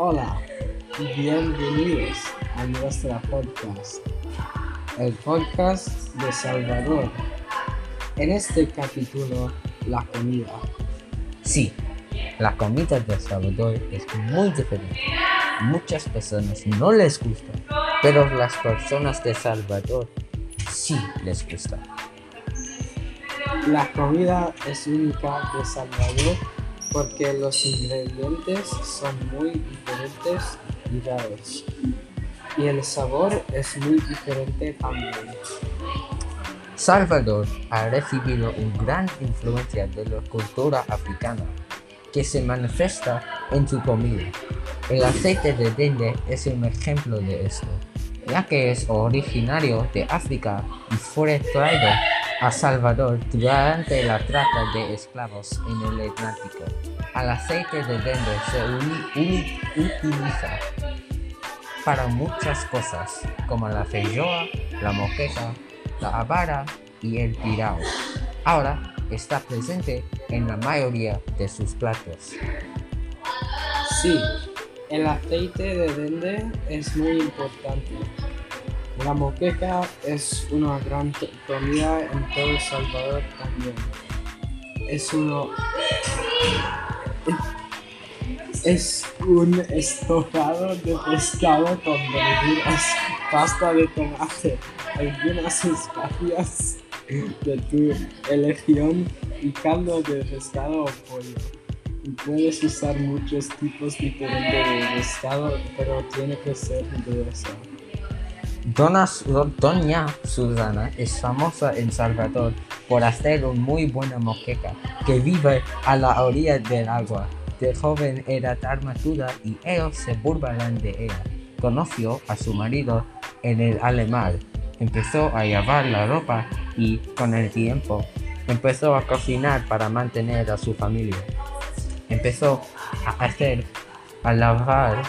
Hola y bienvenidos a nuestra podcast, el podcast de Salvador. En este capítulo, la comida. Sí, la comida de Salvador es muy diferente. Muchas personas no les gusta, pero las personas de Salvador sí les gusta. La comida es única de Salvador porque los ingredientes son muy diferentes y raros. Y el sabor es muy diferente también. Salvador ha recibido una gran influencia de la cultura africana que se manifiesta en su comida. El aceite de dende es un ejemplo de esto, ya que es originario de África y fue traído a Salvador durante la trata de esclavos en el Atlántico. El aceite de dende se utiliza para muchas cosas, como la feijoa, la moqueca, la avara y el pirao. Ahora está presente en la mayoría de sus platos. Sí, el aceite de dende es muy importante. La moqueca es una gran comida en todo El Salvador también. Es uno es un estofado de pescado con verduras, pasta de tomate, algunas especias de tu elección y caldo de pescado o pollo. Y puedes usar muchos tipos diferentes de pescado, pero tiene que ser grueso. Doña Susana es famosa en Salvador por hacer una muy buena moqueca que vive a la orilla del agua. De joven era armadura y ellos se burlaban de ella. Conoció a su marido en el alemán. Empezó a llevar la ropa y con el tiempo empezó a cocinar para mantener a su familia. Empezó a hacer, a lavar,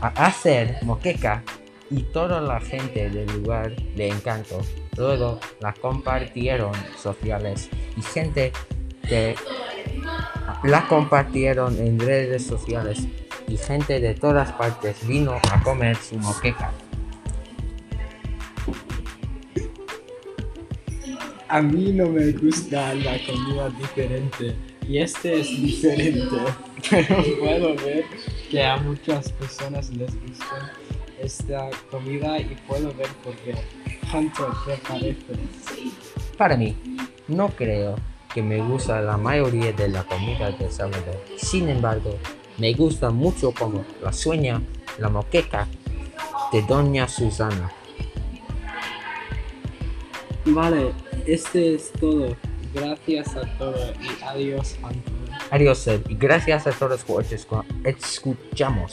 a hacer moqueca y toda la gente del lugar le encantó. Luego la compartieron sociales y gente que la compartieron en redes sociales y gente de todas partes vino a comer su moqueca. A mí no me gusta la comida diferente y este es diferente, pero puedo ver que a muchas personas les gusta esta comida y puedo ver por qué. Hunter, ¿qué parece? Para mí, no creo que me gusta la mayoría de la comida de Salvador. Sin embargo, me gusta mucho como la sueña, la moqueca de Doña Susana. Vale, este es todo. Gracias a todos y adiós, Hunter. Adiós, Seb, y gracias a todos por escuchamos.